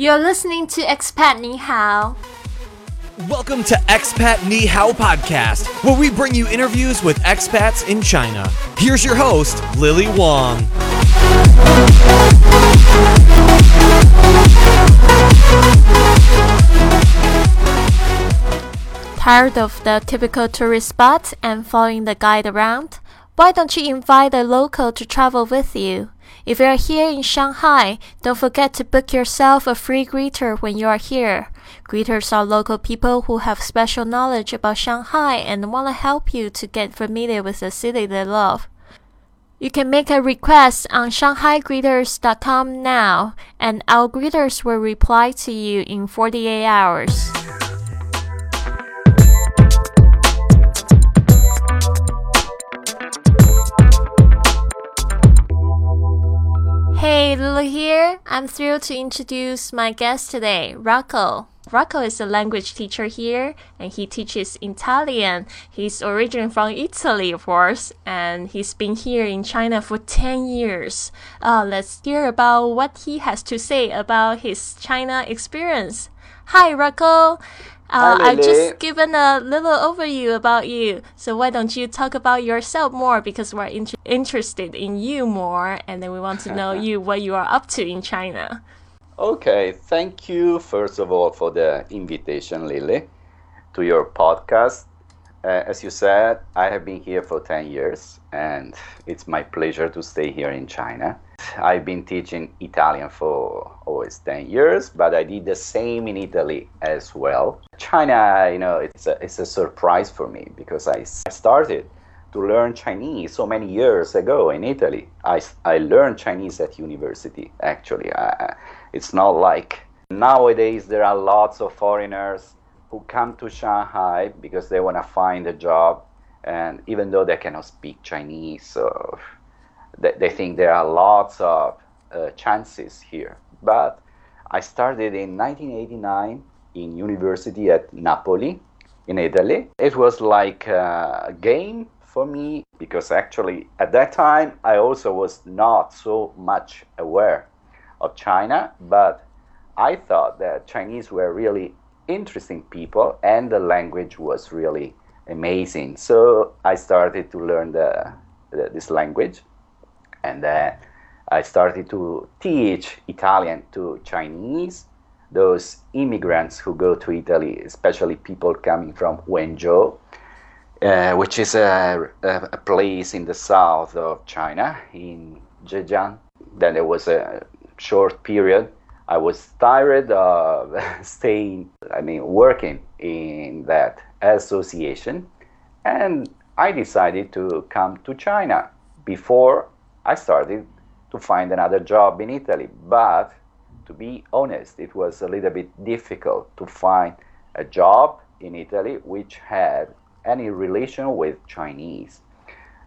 You're listening to Expat Ni Hao. Welcome to Expat Ni Hao Podcast, where we bring you interviews with expats in China. Here's your host, Lily Wong. Tired of the typical tourist spot and following the guide around? Why don't you invite a local to travel with you? If you are here in Shanghai, don't forget to book yourself a free greeter when you are here. Greeters are local people who have special knowledge about Shanghai and want to help you to get familiar with the city they love. You can make a request on shanghaigreeters.com now, and our greeters will reply to you in 48 hours. Hey, Lulu here. I'm thrilled to introduce my guest today, Rocco. Rocco is a language teacher here and he teaches Italian. He's originally from Italy, of course, and he's been here in China for 10 years. Uh, let's hear about what he has to say about his China experience. Hi, Rocco. Uh, I've just given a little overview about you. So why don't you talk about yourself more? Because we're int- interested in you more, and then we want to know you what you are up to in China. Okay, thank you first of all for the invitation, Lily, to your podcast. Uh, as you said, I have been here for 10 years and it's my pleasure to stay here in China. I've been teaching Italian for always 10 years, but I did the same in Italy as well. China, you know, it's a, it's a surprise for me because I started to learn Chinese so many years ago in Italy. I, I learned Chinese at university, actually. Uh, it's not like nowadays there are lots of foreigners who come to Shanghai because they want to find a job, and even though they cannot speak Chinese, so they, they think there are lots of uh, chances here. But I started in 1989 in university at Napoli in Italy. It was like a game for me because actually at that time I also was not so much aware of China, but I thought that Chinese were really interesting people and the language was really amazing. So I started to learn the, the, this language and then I started to teach Italian to Chinese, those immigrants who go to Italy, especially people coming from Wenzhou, uh, which is a, a, a place in the south of China, in Zhejiang. Then there was a short period. I was tired of staying, I mean, working in that association, and I decided to come to China before I started to find another job in Italy. But to be honest, it was a little bit difficult to find a job in Italy which had any relation with Chinese.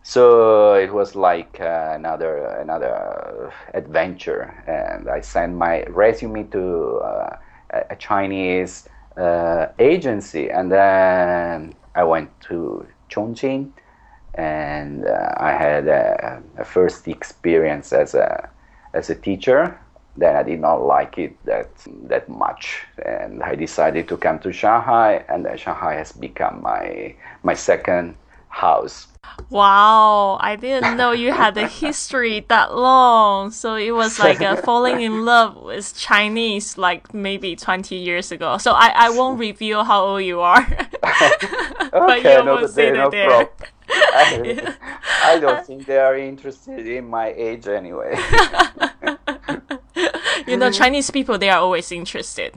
So it was like uh, another another adventure, and I sent my resume to uh, a- Chinese uh, agency, and then I went to Chongqing, and uh, I had a, a first experience as a as a teacher. Then I did not like it that that much, and I decided to come to Shanghai, and Shanghai has become my my second house. Wow, I didn't know you had a history that long. So it was like a falling in love with Chinese like maybe 20 years ago. So I, I won't reveal how old you are. but Okay, you no, almost did no it there. problem. I, I don't think they are interested in my age anyway. You know, Chinese people, they are always interested.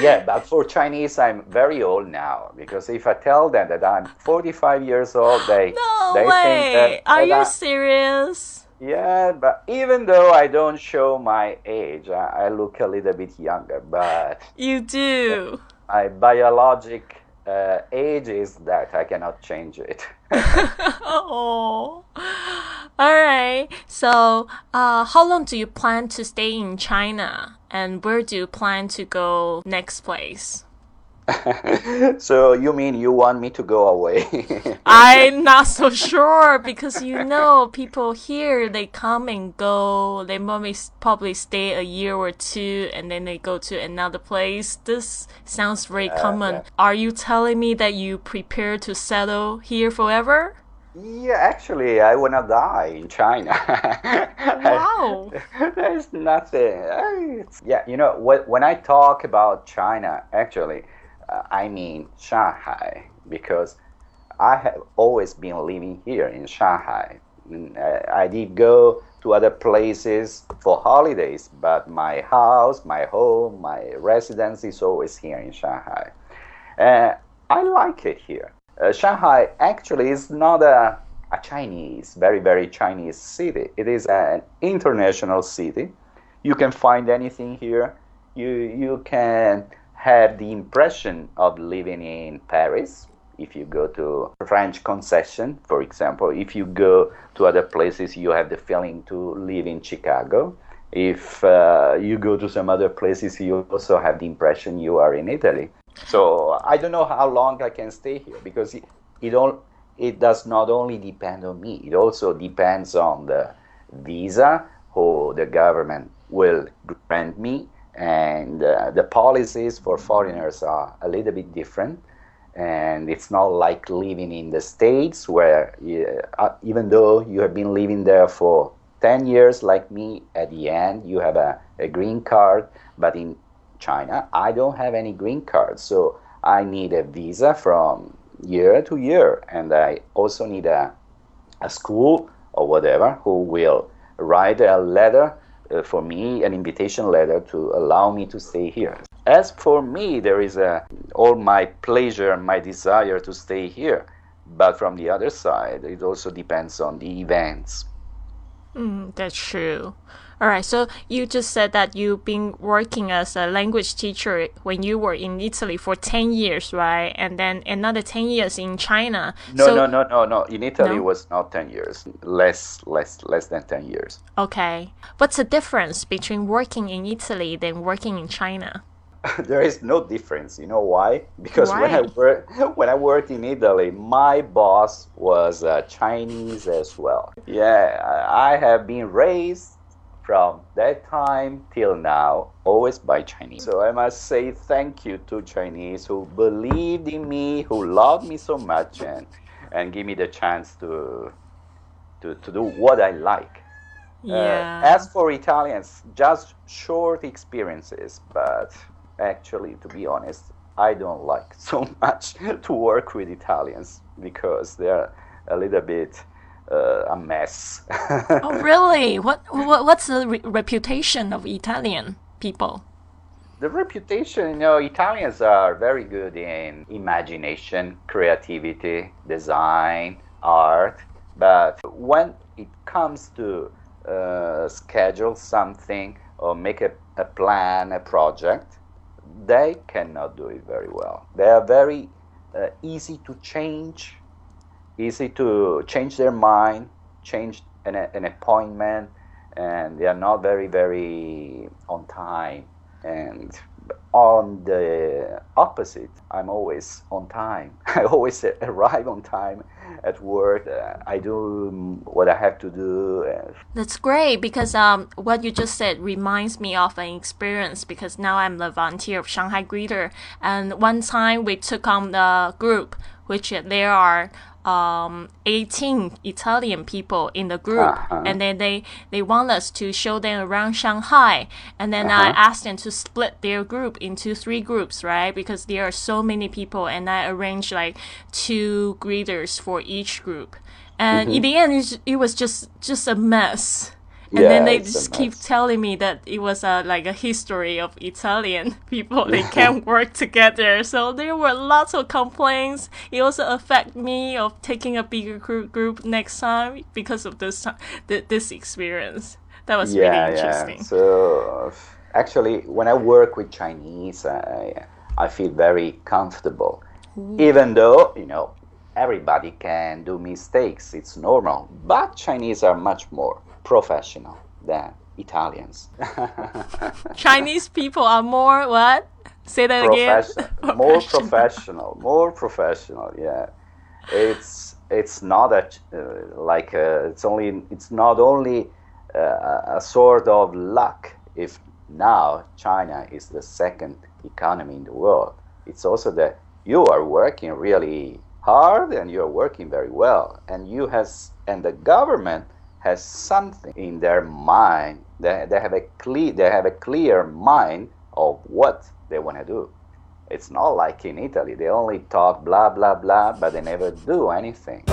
Yeah, but for Chinese, I'm very old now because if I tell them that I'm 45 years old, they No they way. think that, Are you I- serious? yeah, but even though I don't show my age, I, I look a little bit younger. But You do. my biologic uh, age is that I cannot change it. Oh. All right. So, uh, how long do you plan to stay in China? And where do you plan to go next place? so you mean you want me to go away? I'm not so sure because you know people here they come and go. They probably probably stay a year or two and then they go to another place. This sounds very common. Are you telling me that you prepare to settle here forever? Yeah, actually, I wanna die in China. Wow. There's nothing. It's- Yeah, you know, wh- when I talk about China, actually, uh, I mean Shanghai because I have always been living here in Shanghai. Mm, uh, I did go to other places for holidays, but my house, my home, my residence is always here in Shanghai. Uh, I like it here. Uh, Shanghai actually is not a, a Chinese, very, very Chinese city. It is an international city. You can find anything here. You, you can have the impression of living in Paris if you go to French concession, for example. If you go to other places, you have the feeling to live in Chicago. If uh, you go to some other places, you also have the impression you are in Italy. So I don't know how long I can stay here because it, it all it does not only depend on me. It also depends on the visa who the government will grant me, and uh, the policies for foreigners are a little bit different. And it's not like living in the states where you, uh, even though you have been living there for 10 years like me at the end you have a, a green card but in China, I don't have any green card, so I need a visa from year to year, and I also need a, a school or whatever who will write a letter uh, for me, an invitation letter to allow me to stay here. As for me, there is a, all my pleasure and my desire to stay here, but from the other side, it also depends on the events. Mm, that's true. All right, so you just said that you've been working as a language teacher when you were in Italy for 10 years, right? And then another 10 years in China. No, so, no, no, no, no. In Italy, No? it was not ten years, less, less, less than ten years. Okay. What's the difference between working in Italy than working in China? there is no difference. You know why? Because when I Why? work when I worked in Italy, my boss was uh, Chinese as well. Yeah, I have been raised from that time till now always by Chinese. So I must say thank you to Chinese who believed in me, who loved me so much, and and give me the chance to to, to do what I like. Uh, Yeah. as for Italians, just short experiences, but actually, to be honest, I don't like so much to work with Italians because they're a little bit uh, a mess. oh, really? What, what What's the re- reputation of Italian people? the reputation, you know, Italians are very good in imagination, creativity, design, art, but when it comes to uh, schedule something or make a, a plan, a project, they cannot do it very well. They are very uh, easy to change, easy to change their mind, change an, an appointment, and they are not very, very on time. And on the opposite, I'm always on time. I always arrive on time at work. Uh, I do what I have to do. That's great because um, what you just said reminds me of an experience because now I'm the volunteer of Shanghai Greeter. And one time we took on the group, which there are um, 18 Italian people in the group. Uh-huh. And then they, they want us to show them around Shanghai. And then I asked them to split their group into three groups, right? Because there are so many people. And I arranged like two greeters for each group. And in the end, it was just just a mess. And then they just keep mess. telling me that it was a, like a history of Italian people. They can't work together. So there were lots of complaints. It also affected me of taking a bigger group, group next time because of this th- this experience. That was yeah, really interesting. yeah. So actually, when I work with Chinese, I I feel very comfortable, even though you know everybody can do mistakes. It's normal, but Chinese are much more professional than Italians. Chinese people are more what? Say that again. professional, more professional, more professional. Yeah, it's it's not a uh, like a, it's only it's not only uh, a sort of luck if now China is the second economy in the world. It's also that you are working really hard and you're working very well, and you has and the government has something in their mind. They, they have a clear they have a clear mind of what they want to do. It's not like in Italy. They only talk blah blah blah, but they never do anything.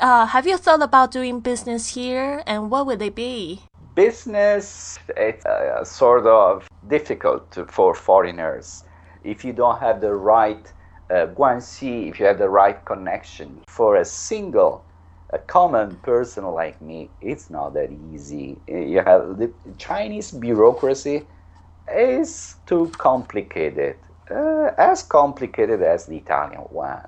Uh, have you thought about doing business here, and what would it be? Business it's uh, sort of difficult for foreigners if you don't have the right uh, guanxi, if you have the right connection. For a single, a common person like me, it's not that easy. You have the Chinese bureaucracy is too complicated, uh, as complicated as the Italian one.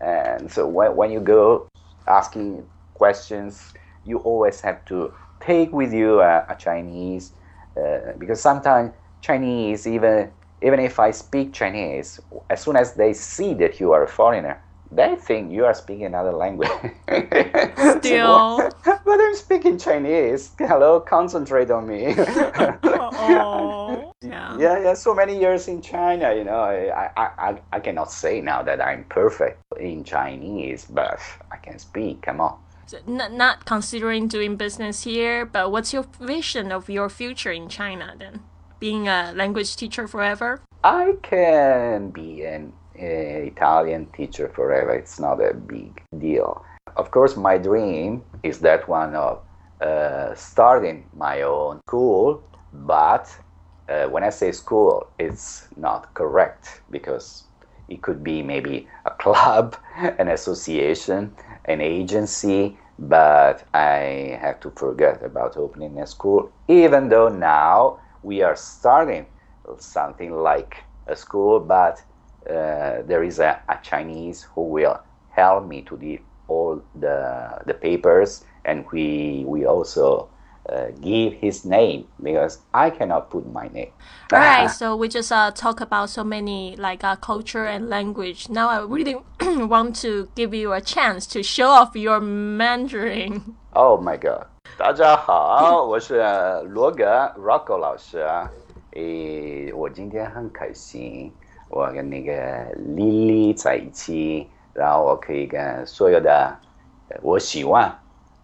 And so when, when you go asking questions, you always have to take with you a, a Chinese uh, because sometimes Chinese, even even if I speak Chinese, as soon as they see that you are a foreigner, they think you are speaking another language. Still. but I'm speaking Chinese. Hello, concentrate on me. Oh, yeah. yeah, yeah. So many years in China, you know, I, I, I, cannot say now that I'm perfect in Chinese, but I can speak. Come on. So not, not considering doing business here, but what's your vision of your future in China then? Being a language teacher forever? I can be an Italian teacher forever. It's not a big deal. Of course, my dream is that one of uh, starting my own school, but uh, when I say school, it's not correct because it could be maybe a club, an association, an agency, but I have to forget about opening a school, even though now we are starting something like a school, but uh, there is a, a, Chinese who will help me to do all the, the papers, and we, we also uh, give his name because I cannot put my name. All right, so we just uh, talk about so many like uh, culture and language. Now I really want to give you a chance to show off your Mandarin. Oh my god！大家好，我是罗格 Rocco 老师啊。诶，我今天很开心，我跟那个 Lily 在一起，然后我可以跟所有的，我希望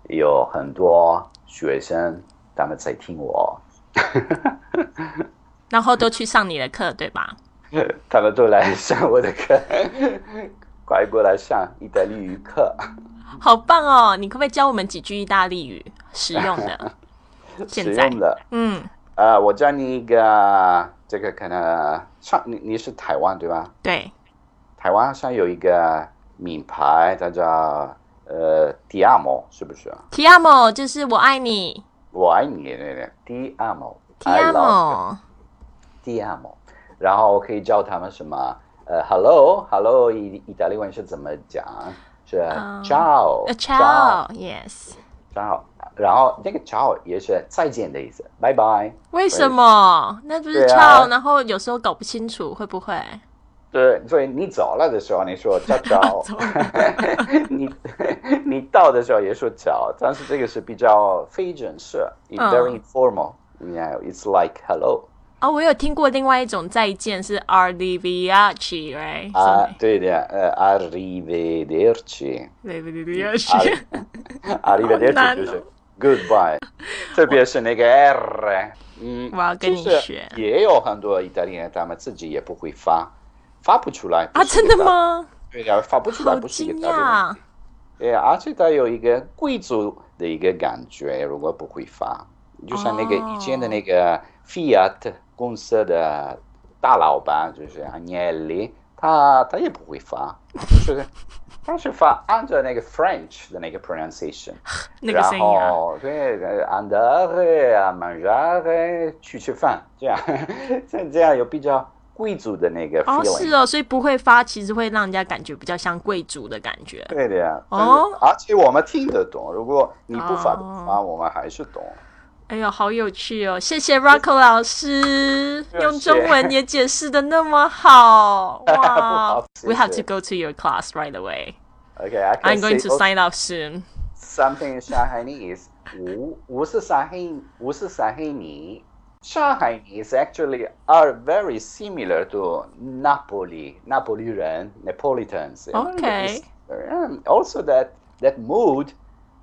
有很多学生他们在听我，然后都去上你的课，对吧？他们都来上我的课，快过来上意大利语课。好棒哦！你可不可以教我们几句意大利语实用的？实用的，嗯，呃，我教你一个，这个可能上你你是台湾对吧？对，台湾上有一个名牌，它叫呃 “Ti amo”，是不是？Ti amo 就是我爱你，我爱你，对对，Ti amo，Ti amo，Ti amo，然后可以教他们什么？呃，Hello，Hello，意意大利文是怎么讲？是 ciao，ciao，yes，然后然后那个 ciao 也是再见的意思，拜拜。为什么？那不是 ciao，然后有时候搞不清楚会不会？对，所以你走了的时候你说 ciao，你 你到的时候也说 ciao，但是这个是比较非正式，very informal，you know，it's like hello。哦，我有听过另外一种再见是 arrivederci，right？啊，对的，呃，arrivederci，arrivederci 就是 goodbye，特别是那个 r，嗯，我要跟你学。也有很多意大利人，他们自己也不会发，发不出来啊？真的吗？对呀，发不出来不是一个大对，而且它有一个贵族的一个感觉，如果不会发，就像那个以前的那个 Fiat。公司的大老板就是 Agnelli，他他也不会发，就是 他是发按照那个 French 的那个 pronunciation，然后对 andare a mangiare 去吃饭，这样 像这样有比较贵族的那个 feeling。哦，是哦，所以不会发，其实会让人家感觉比较像贵族的感觉。对的呀，哦，而且我们听得懂，如果你不发不发，我们还是懂。哎呦，好有趣哦！谢谢 Rocco 老师，用中文也解释的那么好，哇！We have to go to your class right away. Okay, I I'm going to say sign up soon. something in Shanghainese. 无无是上海无是上海泥。Shanghainese actually are very similar to Napoli, Napoli 人 Napolitans. Okay. And also that that mood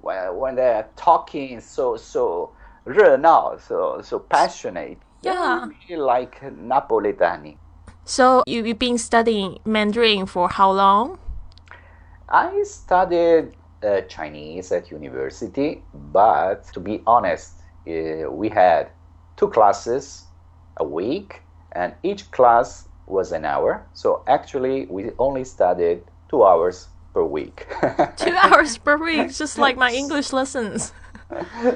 when when they're talking so so 热闹 so so passionate. Yeah. Really like Napolitani. So you you've been studying Mandarin for how long? I studied uh, Chinese at university, but to be honest, uh, we had two classes a week, and each class was an hour. So actually, we only studied two hours per week. Two hours per week, just like my English lessons.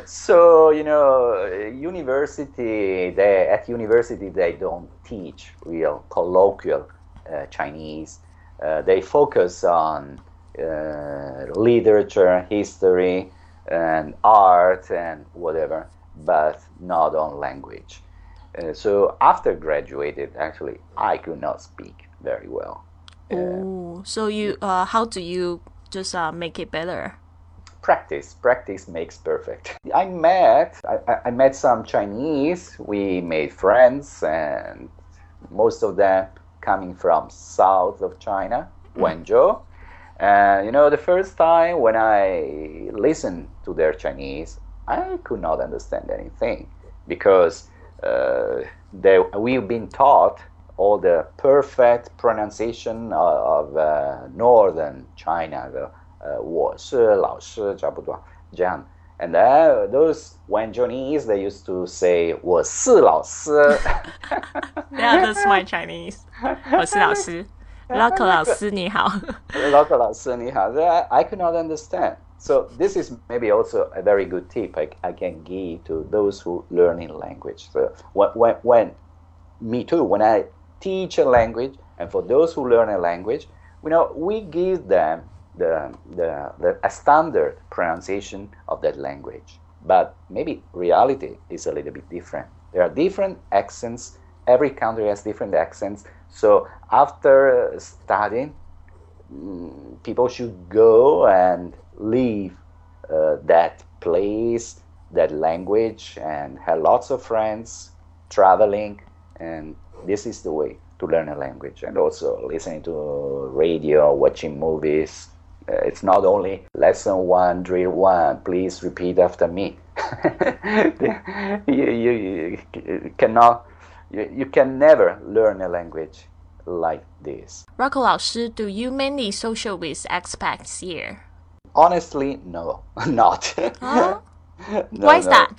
So you know, university they at university they don't teach real colloquial uh, Chinese. Uh, they focus on uh, literature, history, and art and whatever, but not on language. Uh, so after graduated, actually, I could not speak very well. Oh, so you uh, how do you just make it better? Practice. Practice makes perfect. I met I, I- met some chinese. We made friends and most of them coming from south of china wenzhou and you know the first time when i listened to their chinese i could not understand anything because uh, they, we've been taught all the perfect pronunciation of, of uh, northern china the 呃，我是老师，差不多这样。And then those Wenzhounese, they used to say 我是老师。 Yeah, that's my Chinese. 我是老师，Rocco 老师你好。 Local 老师你好 I, I could not understand. So this is maybe also a very good tip I, I can give to those who learn in language. So when, when, when me too, when I teach a language, and for those who learn a language, you know, we give them the, the, the a standard pronunciation of that language. But maybe reality is a little bit different. There are different accents. Every country has different accents. So after studying, mm, people should go and leave uh, that place, that language, and have lots of friends traveling. And this is the way to learn a language. And also listening to radio, watching movies. Uh, it's not only lesson one, drill one, please repeat after me. you, you, you cannot, you, you can never learn a language like this. Rocco 老师，Do you mainly social with expats here? Honestly, no, not. Huh? No, Why is no. that?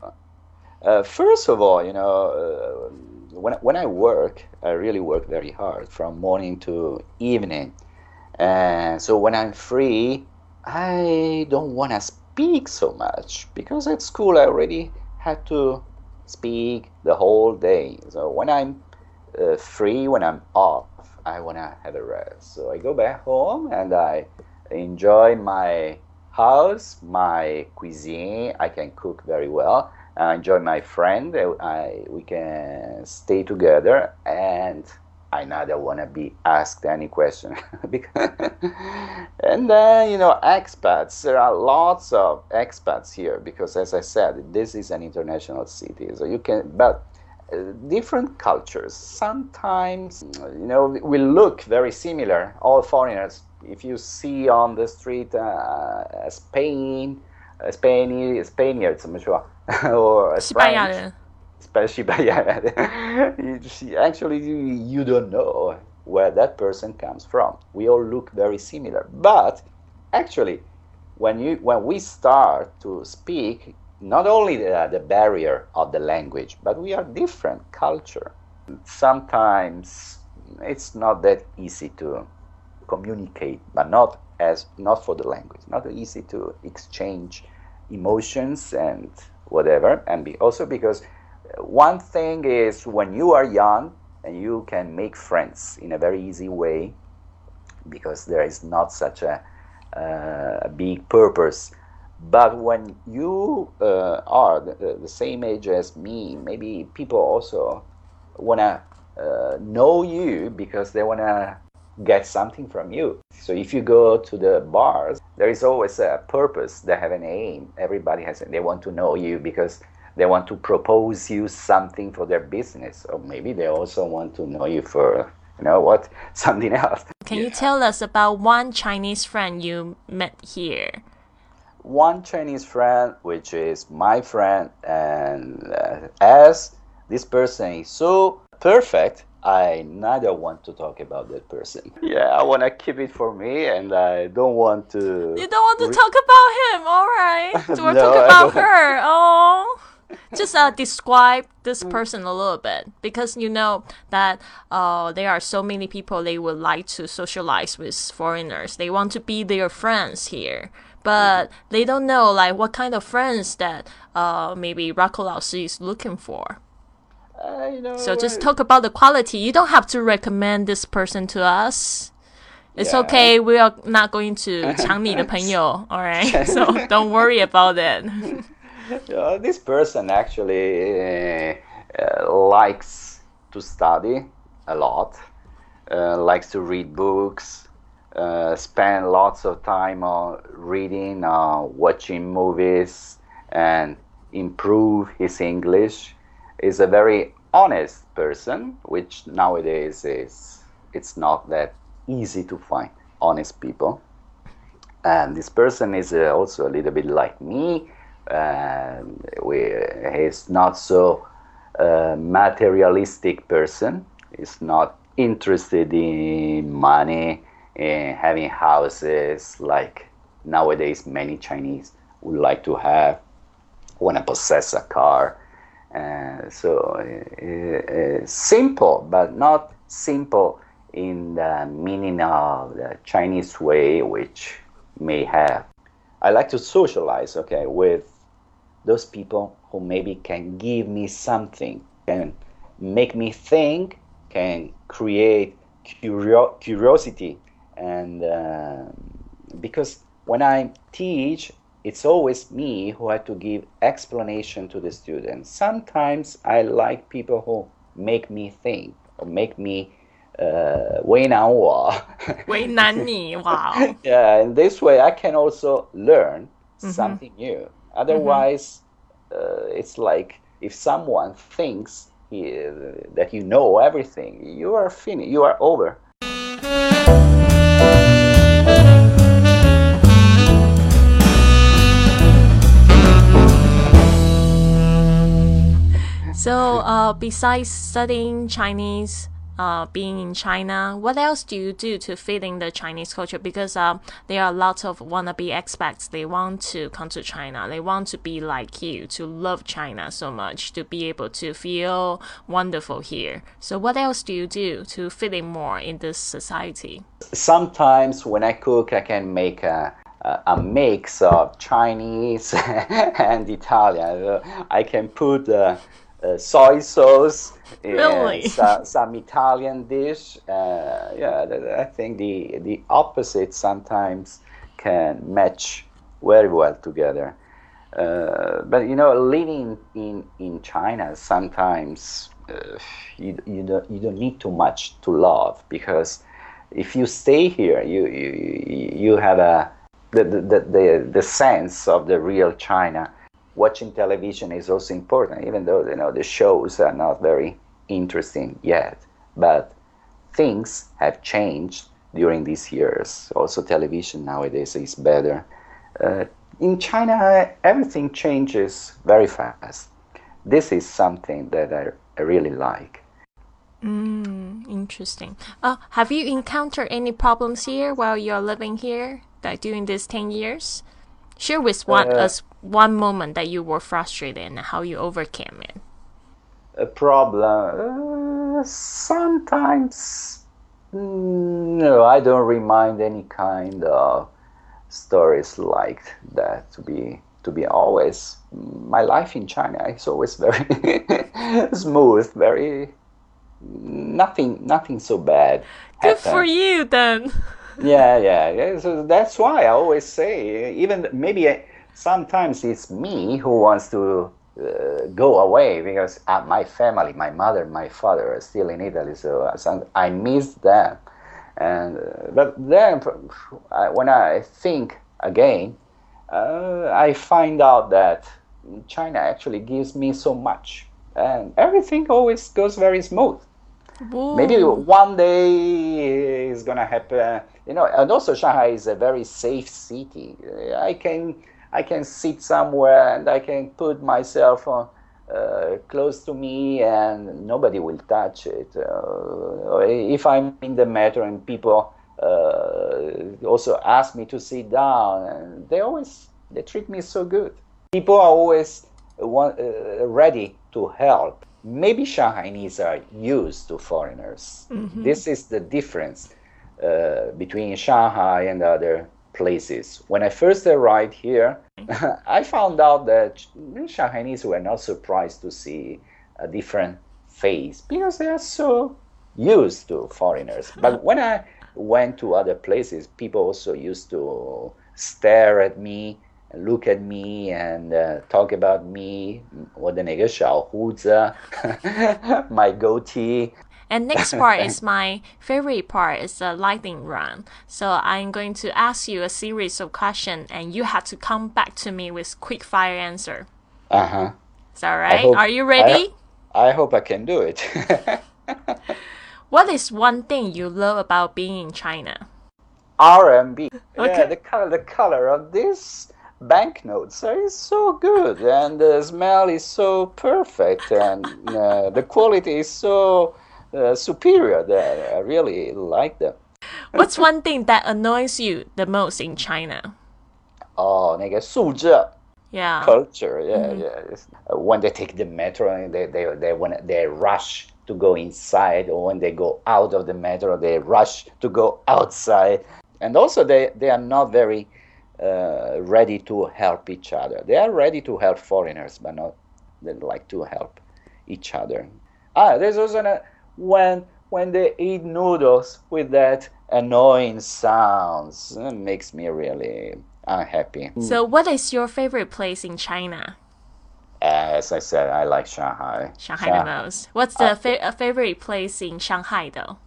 Uh, first of all, you know, uh, when, when I work, I really work very hard from morning to evening. And so when I'm free, I don't want to speak so much because at school I already had to speak the whole day. So when I'm uh, free, when I'm off, I want to have a rest. So I go back home and I enjoy my house, my cuisine. I can cook very well. I enjoy my friend. I, I- we can stay together, and I neither want to be asked any question. and then, you know, expats, there are lots of expats here because, as I said, this is an international city. So you can, but uh, different cultures. Sometimes, you know, we look very similar, all foreigners. If you see on the street uh, Spain, Spain, Spaniards, I'm sure, or Spanish especially by actually you don't know where that person comes from. We all look very similar, but actually, when you when we start to speak, not only the, the barrier of the language, but we are different culture. Sometimes it's not that easy to communicate, but not as not for the language, not easy to exchange emotions and whatever, and be, also because one thing is when you are young and you can make friends in a very easy way because there is not such a, uh, big purpose But when you uh, are the, the, same age as me, maybe people also want to uh, know you because they want to get something from you. So if you go to the bars, there is always a purpose. They have an aim. Everybody has. They want to know you because they want to propose you something for their business, or maybe they also want to know you for you know what something else. Can yeah. you tell us about one Chinese friend you met here? One Chinese friend, which is my friend, and uh, as this person is so perfect, I neither want to talk about that person. Yeah, I want to keep it for me, and I don't want to. You don't want to talk about him, all right? So we're no, talking about her. Oh just uh, describe this mm. person a little bit because you know that uh, there are so many people they would like to socialize with foreigners. They want to be their friends here, but mm-hmm. they don't know like what kind of friends that uh, maybe Rocco Lao is looking for. Know, so just talk about the quality. You don't have to recommend this person to us. It's yeah. okay. We are not going to 抢你的朋友, all right? So don't worry about it. uh, this person actually uh, uh, likes to study a lot, uh, likes to read books, uh, spend lots of time on reading, watching movies, and improve his English. Is a very honest person, which nowadays is it's not that easy to find honest people. And this person is uh, also a little bit like me we, he's not so uh, materialistic person. He's not interested in money, in having houses like nowadays many Chinese would like to have, want to possess a car. Uh, so uh, uh, simple, but not simple in the meaning of the Chinese way, which may have. I like to socialize, okay, with those people who maybe can give me something, can make me think, can create curio- curiosity. And uh, because when I teach, it's always me who have to give explanation to the students. Sometimes I like people who make me think or make me uh, 为难我.为难你, wow. yeah, in this way I can also learn mm-hmm. something new. Otherwise, mm-hmm. uh, it's like if someone thinks he, that you know everything, you are finished. You are over. So, uh, besides studying Chinese, uh, being in China, what else do you do to fit in the Chinese culture? Because uh, there are lots of wannabe expats. They want to come to China. They want to be like you, to love China so much, to be able to feel wonderful here. So, what else do you do to fit in more in this society? Sometimes when I cook, I can make a a mix of Chinese and Italian. I can put uh, uh, soy sauce, really? some, some, Italian dish. Uh, yeah, I think the the opposite sometimes can match very well together. Uh, but you know, living in in China sometimes uh, you you don't you don't need too much to love because if you stay here, you you you have a the the the, the sense of the real China watching television is also important, even though you know the shows are not very interesting yet. But things have changed during these years. Also, television nowadays is better. Uh, in China, everything changes very fast. This is something that I, I really like. Mm, interesting. Uh, have you encountered any problems here while you're living here, like during these 10 years? Share with one, uh, us one moment that you were frustrated and how you overcame it. A problem. Uh, sometimes, mm, no, I don't remind any kind of stories like that to be to be always my life in China is always very smooth, very nothing nothing so bad. Good happened. for you then. Yeah, yeah, yeah. So that's why I always say, even maybe sometimes it's me who wants to uh, go away because uh, my family, my mother, my father are still in Italy, so I miss them. And uh, but then I, when I think again, uh, I find out that China actually gives me so much, and everything always goes very smooth. Maybe one day is gonna happen, you know. And also, Shanghai is a very safe city. I can I can sit somewhere and I can put myself on, uh, close to me and nobody will touch it. Uh, if I'm in the metro and people uh, also ask me to sit down, and they always they treat me so good. People are always want, uh, ready to help. Maybe Shanghainese are used to foreigners. Mm-hmm. This is the difference uh, between Shanghai and other places. When I first arrived here, I found out that Shanghainese were not surprised to see a different face because they are so used to foreigners. But when I went to other places, people also used to stare at me, look at me and uh, talk about me. Wadaniga Xiaohuzi, my goatee. And next part is my favorite part is the lightning run. So I'm going to ask you a series of questions and you have to come back to me with quick fire answer. Uh-huh. Is that right? Hope, Are you ready? I, I hope I can do it. what is one thing you love about being in China? RMB. Okay. Yeah, the color, the color of this banknotes is so good and the smell is so perfect and uh, the quality is so uh, superior there. I really like them. What's one thing that annoys you the most in China? Oh, 那个素质 yeah culture yeah mm-hmm. yeah uh, when they take the metro they they they when they rush to go inside or when they go out of the metro they rush to go outside and also they they are not very uh, ready to help each other they are ready to help foreigners but not they like to help each other ah there's also a when when they eat noodles with that annoying sounds. It makes me really unhappy. So, what is your favorite place in China? As I said, I like Shanghai. Shanghai, Shanghai. the most. What's the uh, fa favorite place in Shanghai, though?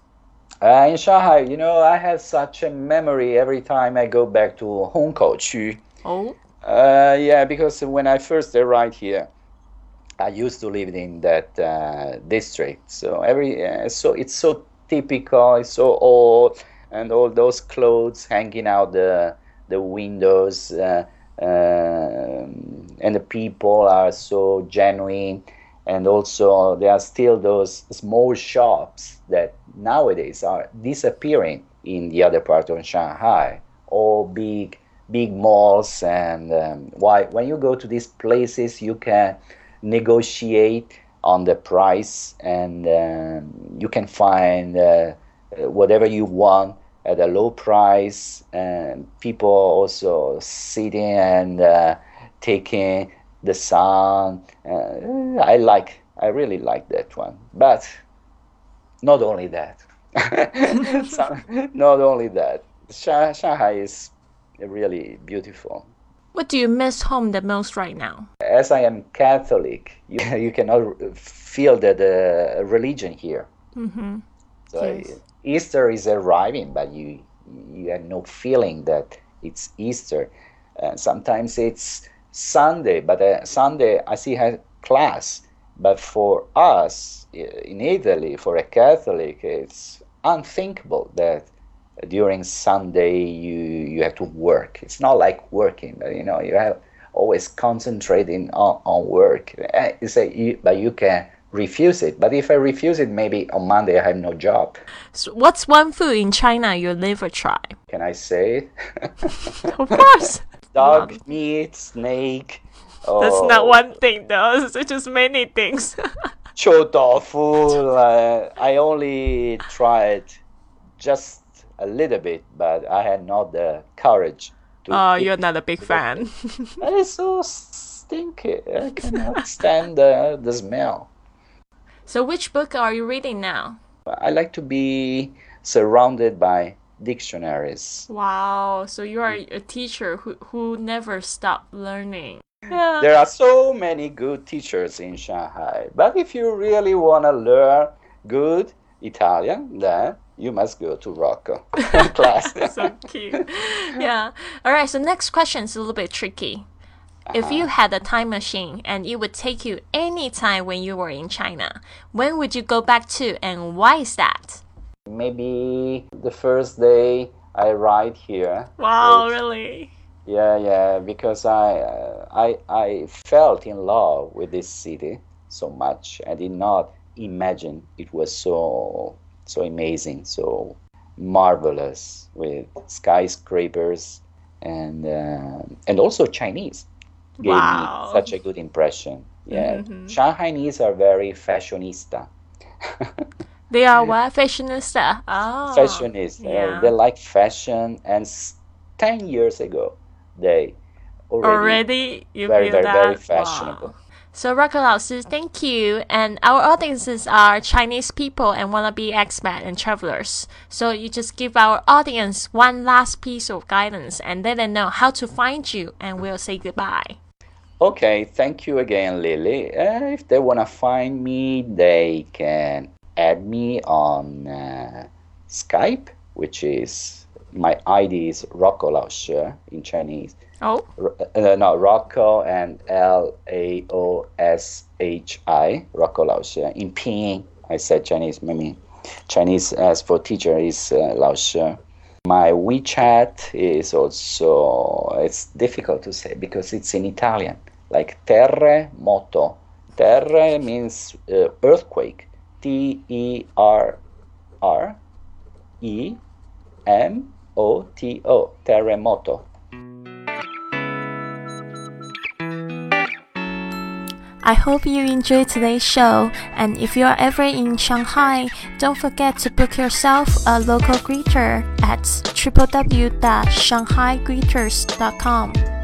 Uh, in Shanghai, you know, I have such a memory every time I go back to Hongkou. Oh. Uh, yeah, because when I first arrived here, I used to live in that uh, district. So every uh, so it's so typical, it's so old, and all those clothes hanging out the the windows, uh, um, and the people are so genuine, and also there are still those small shops that nowadays are disappearing in the other part of Shanghai. All big big malls, and um, why when you go to these places you can negotiate on the price and um, you can find uh, whatever you want at a low price and people also sitting and uh, taking the sun uh, i like i really like that one but not only that not only that shanghai is really beautiful what do you miss home the most right now? As I am Catholic, you, you cannot feel the, the religion here. Mm-hmm. So yes. Easter is arriving, but you you have no feeling that it's Easter. Uh, sometimes it's Sunday, but uh, Sunday I see has class. But for us in Italy, for a Catholic, it's unthinkable that during Sunday you you have to work. It's not like working, but you know you have always concentrating on, on work. Eh, you say, you, but you can refuse it. But if I refuse it, maybe on Monday I have no job. So what's one food in China you'll never try? Can I say of course. Dog meat, snake. Oh. That's not one thing though. It's just many things. Chou tofu. Uh, I only tried just a little bit, but I had not the courage. To oh, you're not a big fan. that is so stinky. I cannot stand the, the smell. So, which book are you reading now? I like to be surrounded by dictionaries. Wow. So you are a teacher who, who never stop learning. Yeah. There are so many good teachers in Shanghai, but if you really want to learn good Italian, then you must go to Rocco class. so cute. Yeah. All right. So next question is a little bit tricky. If uh-huh. you had a time machine and it would take you any time when you were in China, when would you go back to and why is that? Maybe the first day I ride here. Wow, which- really? Yeah, yeah, because I, uh, I, I felt in love with this city so much. I did not imagine it was so, so amazing, so marvelous with skyscrapers and uh, and also Chinese gave Wow. me such a good impression. Yeah, Mhm. Shanghainese are very fashionista. They are what? Fashionista. Oh. fashionista. yeah. They like fashion, and ten years ago, they already, Already, you very, feel very, that? very fashionable. Wow. So, Rocco 老师, thank you. And our audiences are Chinese people and wanna be expat and travelers. So you just give our audience one last piece of guidance and let them know how to find you, and we'll say goodbye. Okay, thank you again, Lily. Uh, if they wanna find me, they can add me on uh, Skype, which is my ID is Rocco Lao Shi in Chinese. Oh, R- uh, no, Rocco and L A O S H I, Rocco Lao Shi. In Pinyin, I said Chinese, maybe Chinese as for teacher is uh, Lao Shi. My WeChat is also, it's difficult to say because it's in Italian, like terremoto. Terre means uh, earthquake. T E R R E M O T O, terremoto. I hope you enjoyed today's show. And if you are ever in Shanghai, don't forget to book yourself a local greeter at www.shanghaigreeters.com.